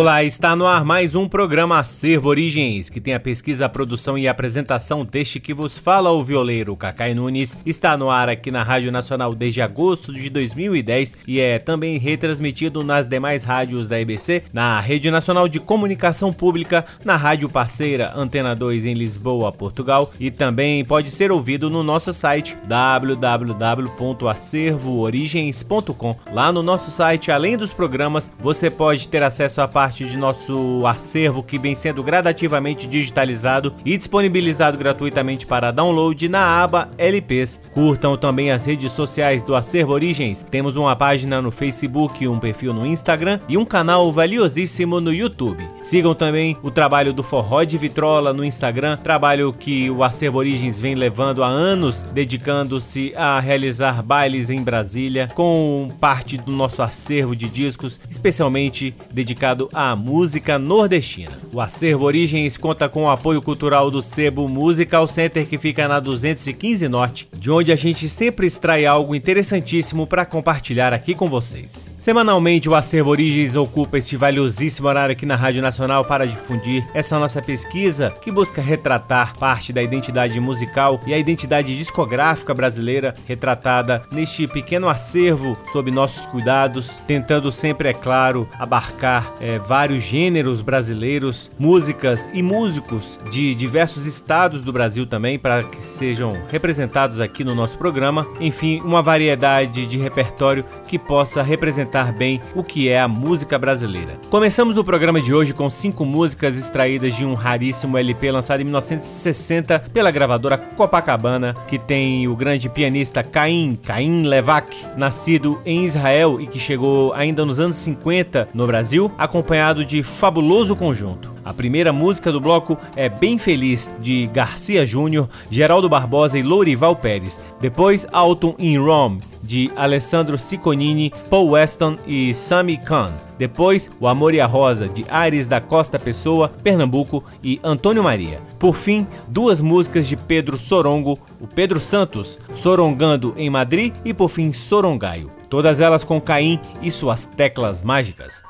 Olá, está no ar mais um programa Acervo Origens, que tem a pesquisa, a produção e a apresentação deste que vos fala o violeiro Cacai Nunes. Está no ar aqui na Rádio Nacional desde agosto de 2010 e é também retransmitido nas demais rádios da EBC, na Rede Nacional de Comunicação Pública, na rádio parceira Antena 2 em Lisboa, Portugal e também pode ser ouvido no nosso site www.acervoorigens.com. Lá no nosso site, além dos programas, você pode ter acesso a parte parte de nosso acervo que vem sendo gradativamente digitalizado e disponibilizado gratuitamente para download na aba LPs. Curtam também as redes sociais do Acervo Origens. Temos uma página no Facebook, um perfil no Instagram e um canal valiosíssimo no YouTube. Sigam também o trabalho do Forró de Vitrola no Instagram, trabalho que o Acervo Origens vem levando há anos, dedicando-se a realizar bailes em Brasília, com parte do nosso acervo de discos, especialmente dedicado a música nordestina. O Acervo Origens conta com o apoio cultural do Sebo Musical Center, que fica na 215 Norte, de onde a gente sempre extrai algo interessantíssimo para compartilhar aqui com vocês. Semanalmente, o Acervo Origens ocupa este valiosíssimo horário aqui na Rádio Nacional para difundir essa nossa pesquisa que busca retratar parte da identidade musical e a identidade discográfica brasileira retratada neste pequeno acervo sob nossos cuidados, tentando sempre, é claro, abarcar é, vários gêneros brasileiros, músicas e músicos de diversos estados do Brasil também, para que sejam representados aqui no nosso programa. Enfim, uma variedade de repertório que possa representar bem o que é a música brasileira. Começamos o programa de hoje com cinco músicas extraídas de um raríssimo LP lançado em 1960 pela gravadora Copacabana, que tem o grande pianista Caim, Caim Levac, nascido em Israel e que chegou ainda nos anos 50 no Brasil, acompanhado acompanhado de fabuloso conjunto. A primeira música do bloco é Bem Feliz, de Garcia Júnior, Geraldo Barbosa e Lourival Pérez. Depois, Autumn in Rome, de Alessandro Cicconini, Paul Weston e Sami Khan. Depois, O Amor e a Rosa, de Aires da Costa Pessoa, Pernambuco e Antônio Maria. Por fim, duas músicas de Pedro Sorongo, o Pedro Santos, Sorongando em Madrid e por fim Sorongaio. Todas elas com Caim e suas teclas mágicas.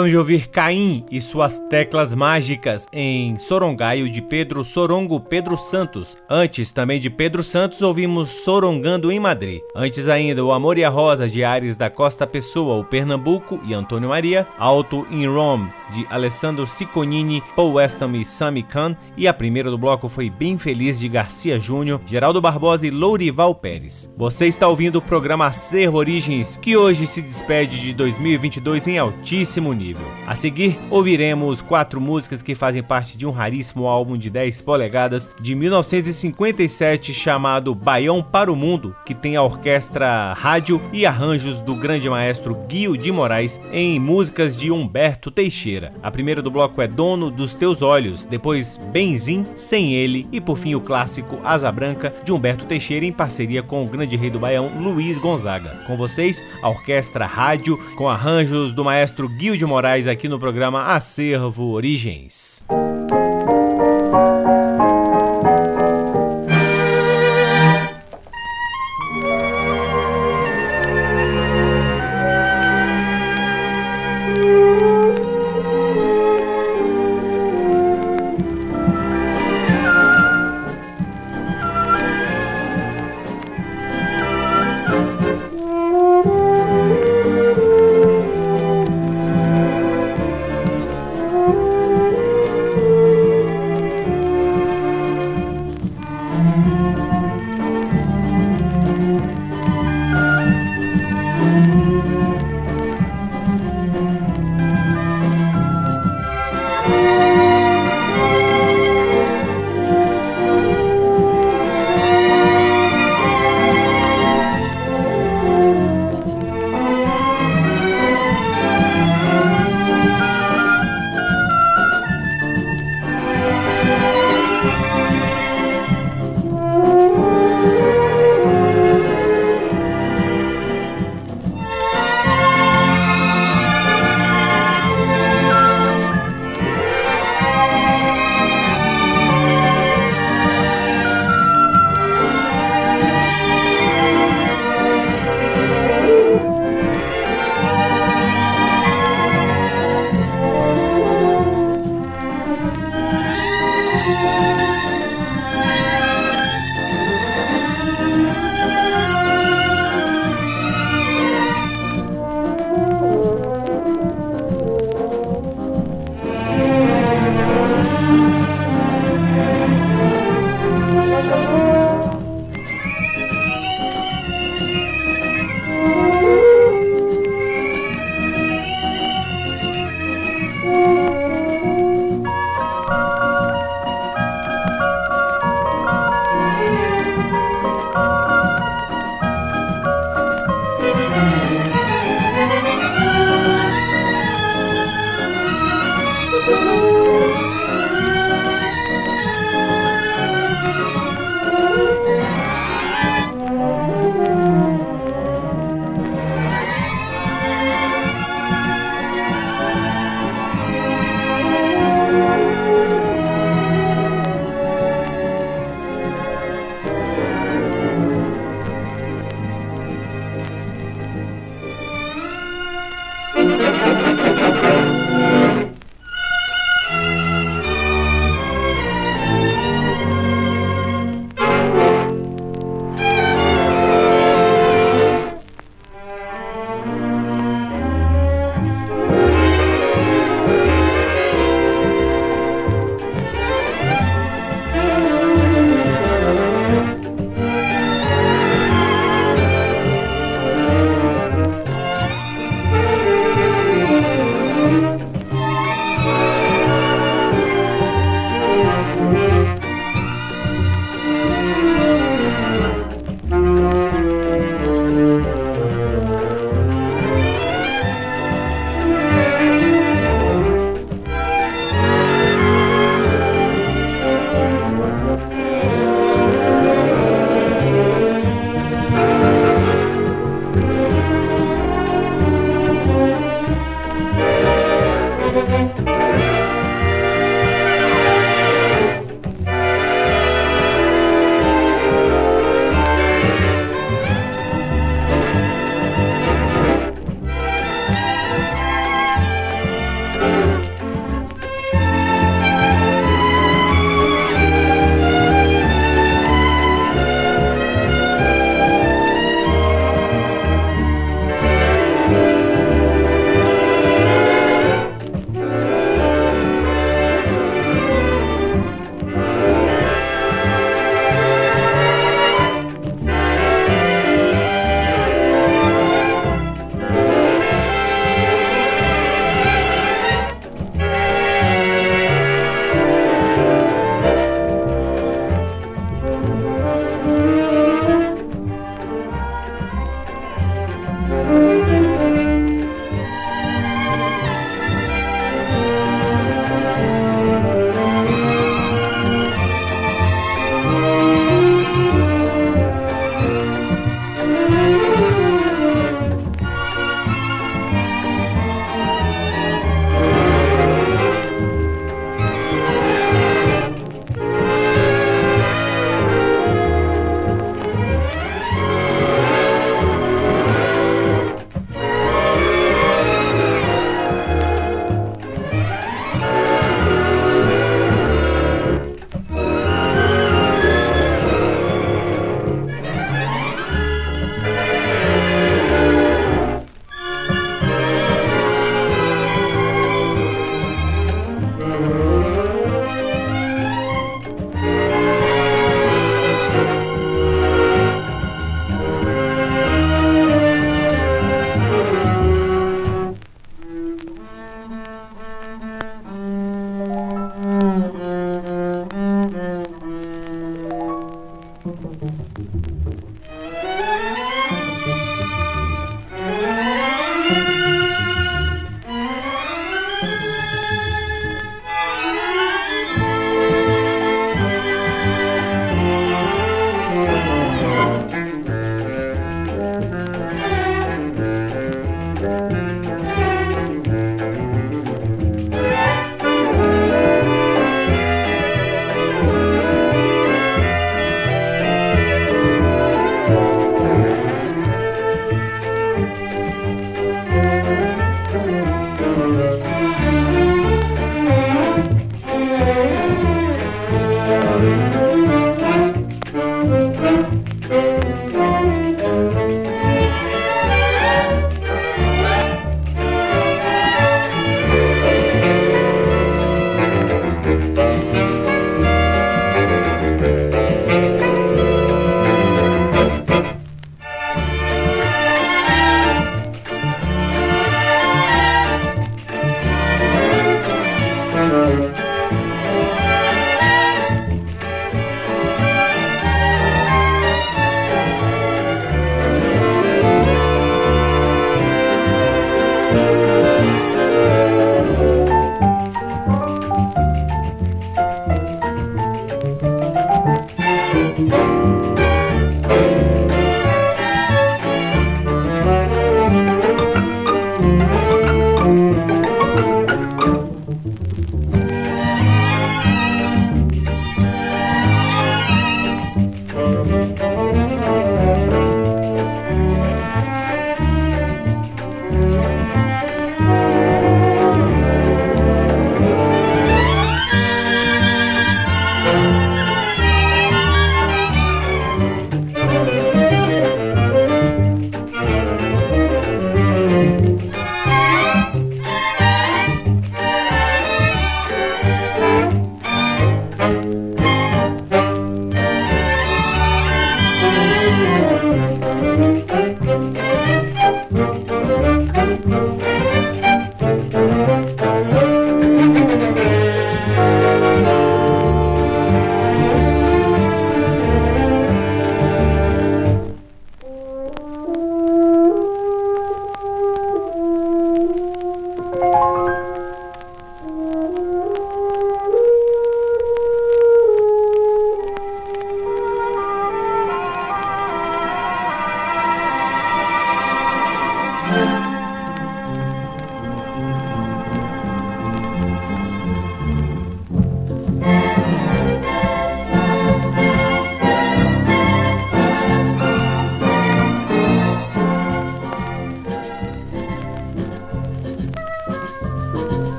Acabamos de ouvir Caim e suas teclas mágicas em Sorongaio de Pedro Sorongo Pedro Santos. Antes também de Pedro Santos ouvimos Sorongando em Madrid. Antes ainda o Amor e a Rosa de Ares da Costa Pessoa, o Pernambuco e Antônio Maria. Alto in Rome de Alessandro Cicconini, Paul Weston e Sami Khan. E a primeira do bloco foi Bem Feliz de Garcia Júnior, Geraldo Barbosa e Lourival Pérez. Você está ouvindo o programa Acervo Origens, que hoje se despede de 2022 em altíssimo nível. A seguir, ouviremos quatro músicas que fazem parte de um raríssimo álbum de 10 polegadas de 1957 chamado Baião para o Mundo, que tem a orquestra rádio e arranjos do grande maestro Guio de Moraes em músicas de Humberto Teixeira. A primeira do bloco é Dono dos Teus Olhos, depois Benzim, Sem Ele e por fim o clássico Asa Branca de Humberto Teixeira em parceria com o grande rei do Baião Luiz Gonzaga. Com vocês, a orquestra rádio com arranjos do maestro Guio de Moraes aqui no programa Acervo Origens.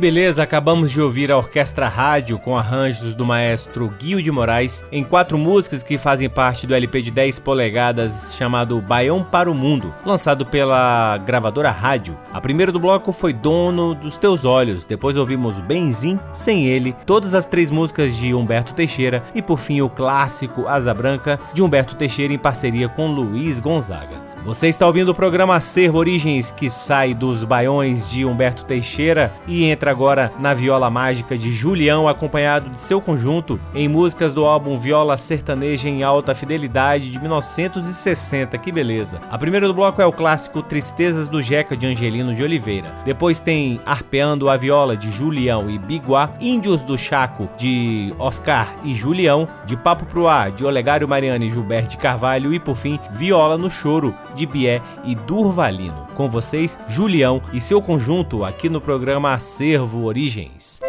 Beleza, acabamos de ouvir a Orquestra Rádio com arranjos do maestro Guio de Moraes em quatro músicas que fazem parte do LP de 10 polegadas chamado Baião para o Mundo, lançado pela gravadora Rádio. A primeira do bloco foi Dono dos Teus Olhos, depois ouvimos Benzim, Sem Ele, todas as três músicas de Humberto Teixeira e por fim o clássico Asa Branca de Humberto Teixeira em parceria com Luiz Gonzaga. Você está ouvindo o programa Acervo Origens, que sai dos baiões de Humberto Teixeira e entra agora na viola mágica de Julião, acompanhado de seu conjunto em músicas do álbum Viola Sertaneja em Alta Fidelidade de 1960. Que beleza! A primeira do bloco é o clássico Tristezas do Jeca de Angelino de Oliveira. Depois tem Arpeando a Viola de Julião e Biguá, Índios do Chaco de Oscar e Julião, de Papo Pro Ar de Olegário Mariano e Gilberto Carvalho e por fim Viola no Choro de Bié e Durvalino. Com vocês, Julião e seu conjunto aqui no programa Acervo Origens.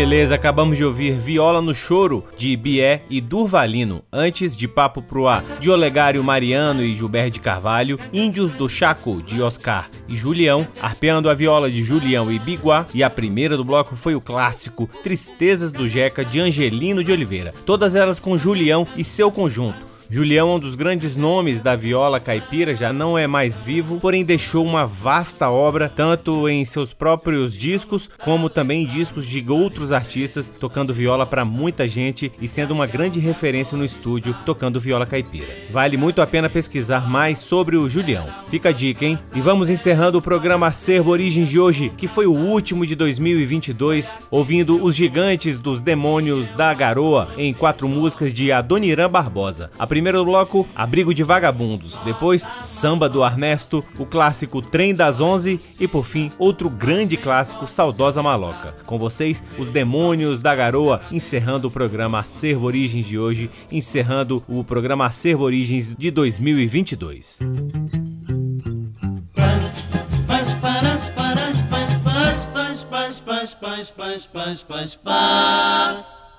Beleza, acabamos de ouvir Viola no Choro, de Bié e Durvalino, antes de Papo Pro Ar, de Olegário Mariano e Gilberto de Carvalho, Índios do Chaco, de Oscar e Julião, arpeando a viola de Julião e Biguá, e a primeira do bloco foi o clássico Tristezas do Jeca, de Angelino de Oliveira, todas elas com Julião e seu conjunto. Julião, um dos grandes nomes da viola caipira, já não é mais vivo, porém deixou uma vasta obra, tanto em seus próprios discos, como também discos de outros artistas, tocando viola para muita gente e sendo uma grande referência no estúdio tocando viola caipira. Vale muito a pena pesquisar mais sobre o Julião. Fica a dica, hein? E vamos encerrando o programa Acervo Origens de hoje, que foi o último de 2022, ouvindo Os Gigantes dos Demônios da Garoa em quatro músicas de Adoniran Barbosa. A primeiro bloco, Abrigo de Vagabundos. Depois, Samba do Arnesto, o clássico Trem das Onze e, por fim, outro grande clássico, Saudosa Maloca. Com vocês, Os Demônios da Garoa, encerrando o programa Acervo Origens de hoje, encerrando o programa Acervo Origens de 2022.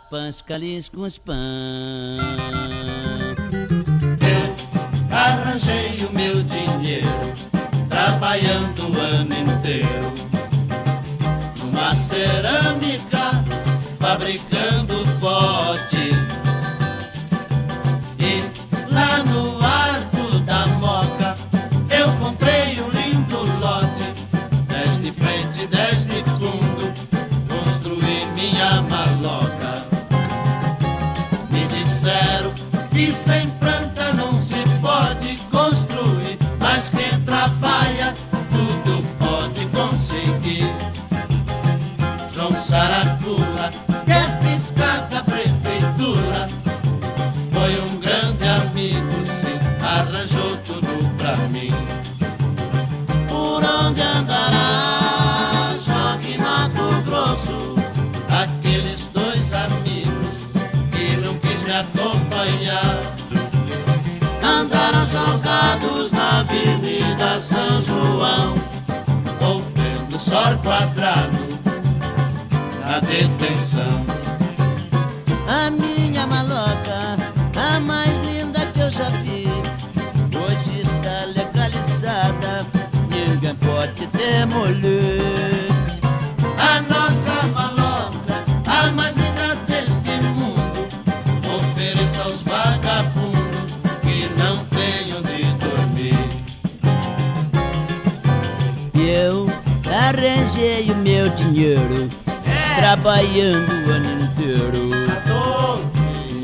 Pães, com os pães arranjei o meu dinheiro trabalhando o ano inteiro. Numa cerâmica fabricando São João, ou vendo só quadrado na detenção. A minha maloca, dinheiro é. trabalhando o ano inteiro.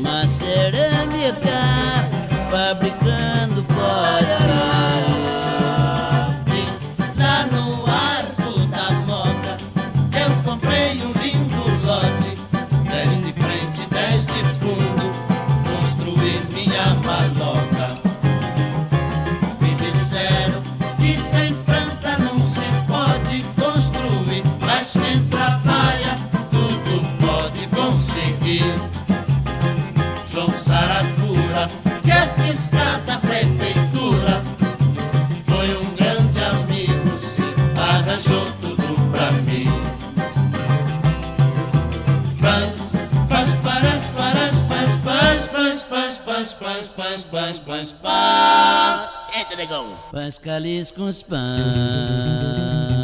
Uma cerâmica fabricando pães, pães, pães, pães. Eita, negão. Pães calis com os pães.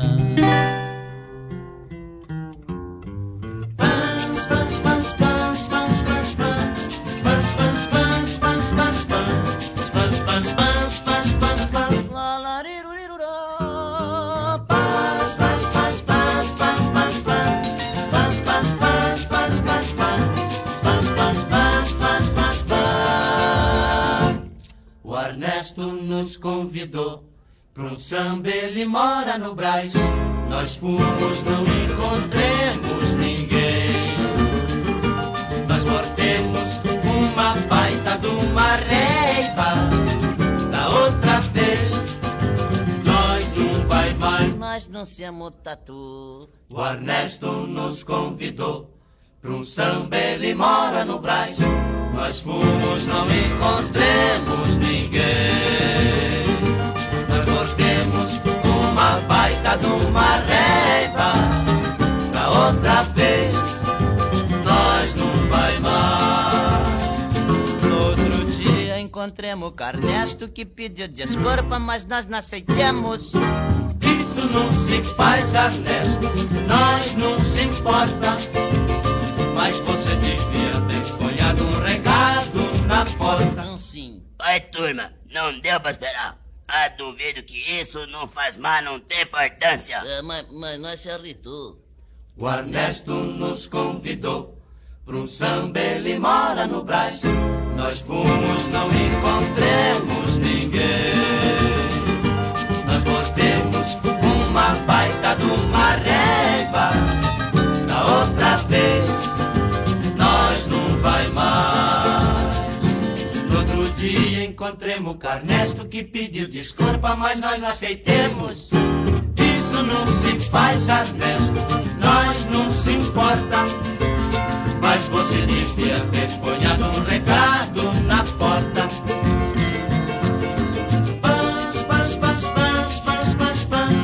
Nos convidou para um samba, ele mora no Brás. Nós fomos, não encontremos ninguém. Nós mortemos uma baita de uma reiva. Da outra vez, nós não vai mais. Nós não somos tatu. O Ernesto nos convidou Pra um samba ele mora no Brás. Nós fomos, não encontremos ninguém. Nós gostemos uma baita de uma raiva. Da outra vez, nós não vai mais. No outro dia encontremos o Carnesto que pediu desculpa, mas nós não aceitemos Isso não se faz, Ernesto, nós não se importa. Mas você devia ter ponhado um recado na porta. Então sim. Oi, turma, não deu pra esperar. Ah, duvido que isso não faz mal, não tem importância. É, mas, mas nós se irritou. O Ernesto nos convidou para um samba, ele mora no Brás. Nós fomos, não encontremos ninguém. Nós mordemos uma baita de uma régua. Da outra vez, dia encontremos o Carnesto que pediu desculpa, mas nós não aceitemos. Isso não se faz, Ernesto, nós não se importa. Mas você devia ter ponhado um recado na porta. Pans, pans, pans, pans, pans, pans, pans.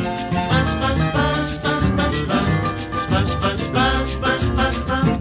Pans, pans, pans, pans, pans, pans. Pans, pans, pans, pans, pans, pans.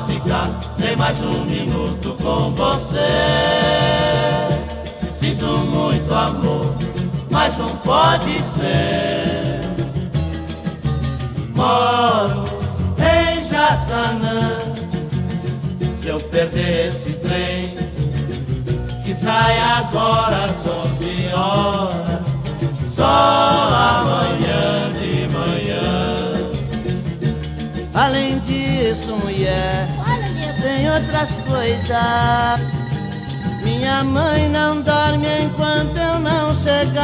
ficar nem mais um minuto com você. Sinto muito amor, mas não pode ser. Moro em Jaçanã. Se eu perder esse trem, que sai agora às 11 horas, só amanhã de manhã. Além disso, mulher, tem outras coisas. Minha mãe não dorme enquanto eu não chegar.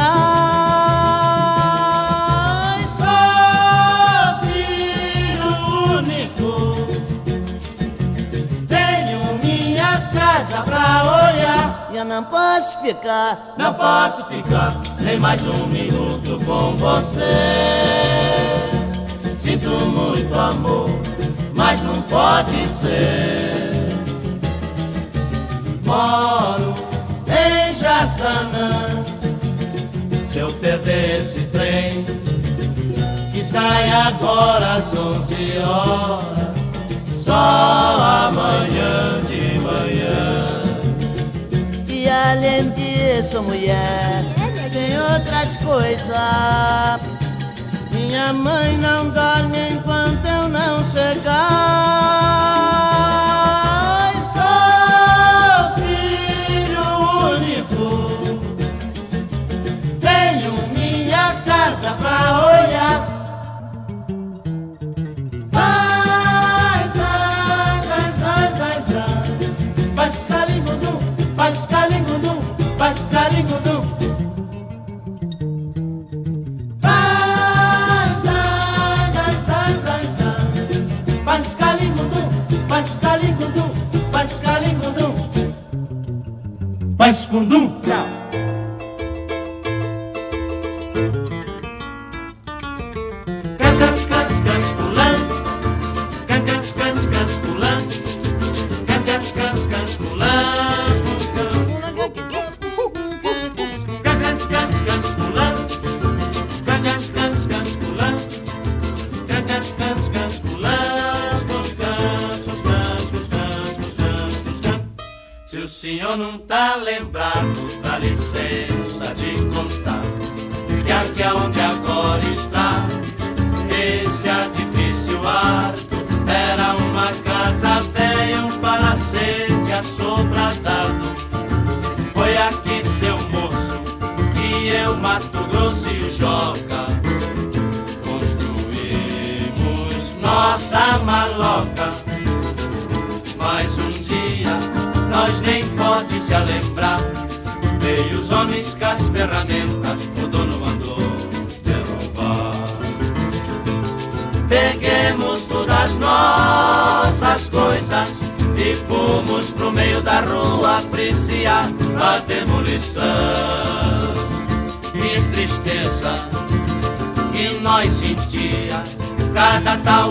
Sou filho único, tenho minha casa pra olhar. E eu não posso ficar. Não posso ficar nem mais um minuto com você. Sinto muito amor, mas não pode ser. Moro em Jaçanã. Se eu perder esse trem, que sai agora às 11 horas, só amanhã de manhã. E além disso, mulher, tem outras coisas. Minha mãe não dorme enquanto eu não chegar.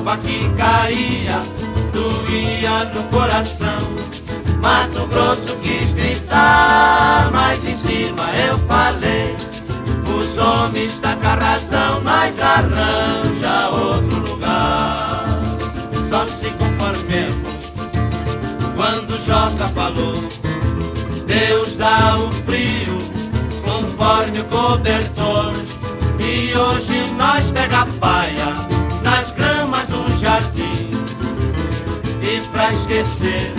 Talba que caía doía no coração. Mato Grosso quis gritar, mas em cima eu falei. Os homens tá com a razão, mas arranja outro lugar. Só se conformemos quando Joca falou. Deus dá o frio conforme o cobertor. E hoje nós pega a paia nas gramas do jardim. E pra esquecer,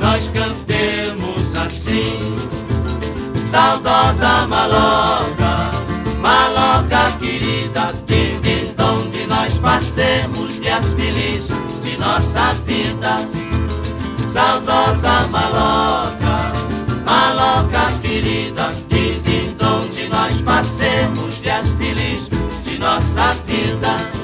nós cantemos assim. Saudosa maloca, maloca querida, din, onde nós passemos dias felizes de nossa vida. Saudosa maloca, maloca querida, din, onde nós passemos dias felizes de nossa vida.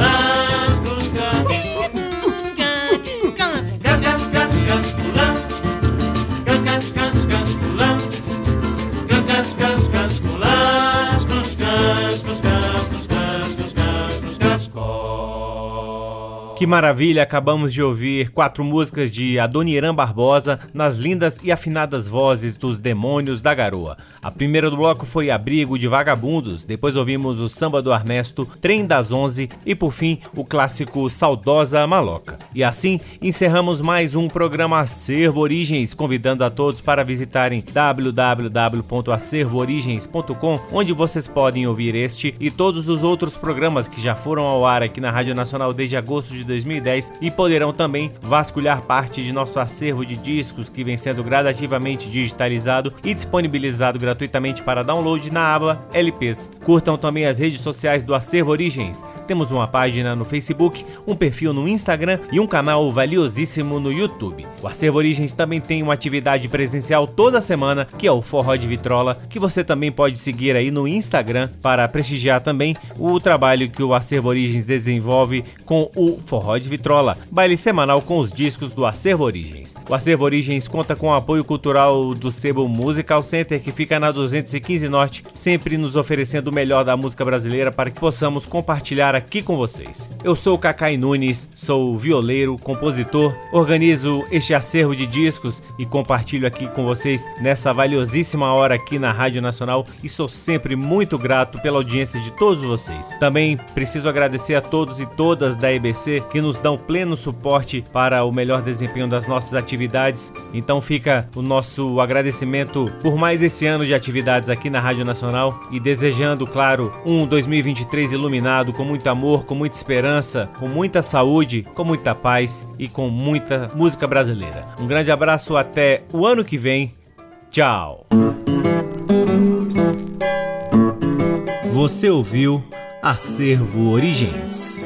Que maravilha! Acabamos de ouvir quatro músicas de Adoniran Barbosa nas lindas e afinadas vozes dos Demônios da Garoa. A primeira do bloco foi Abrigo de Vagabundos, depois ouvimos o Samba do Armesto, Trem das Onze e por fim o clássico Saudosa Maloca. E assim encerramos mais um programa Acervo Origens, convidando a todos para visitarem www.acervoorigens.com, onde vocês podem ouvir este e todos os outros programas que já foram ao ar aqui na Rádio Nacional desde agosto de 2010 e poderão também vasculhar parte de nosso acervo de discos que vem sendo gradativamente digitalizado e disponibilizado gratuitamente para download na aba LPs. Curtam também as redes sociais do Acervo Origens. Temos uma página no Facebook, um perfil no Instagram e um canal valiosíssimo no YouTube. O Acervo Origens também tem uma atividade presencial toda semana, que é o Forró de Vitrola, que você também pode seguir aí no Instagram para prestigiar também o trabalho que o Acervo Origens desenvolve com o Forró de Vitrola, baile semanal com os discos do Acervo Origens. O Acervo Origens conta com o apoio cultural do Sebo Musical Center, que fica na 215 Norte, sempre nos oferecendo o melhor da música brasileira para que possamos compartilhar aqui com vocês. Eu sou Cacai Nunes, sou violeiro, compositor, organizo este acervo de discos e compartilho aqui com vocês nessa valiosíssima hora aqui na Rádio Nacional e sou sempre muito grato pela audiência de todos vocês. Também preciso agradecer a todos e todas da EBC que nos dão pleno suporte para o melhor desempenho das nossas atividades. Então fica o nosso agradecimento por mais esse ano de atividades aqui na Rádio Nacional e desejando, claro, um 2023 iluminado com muito amor, com muita esperança, com muita saúde, com muita paz e com muita música brasileira. Um grande abraço até o ano que vem. Tchau. Você ouviu Acervo Origens.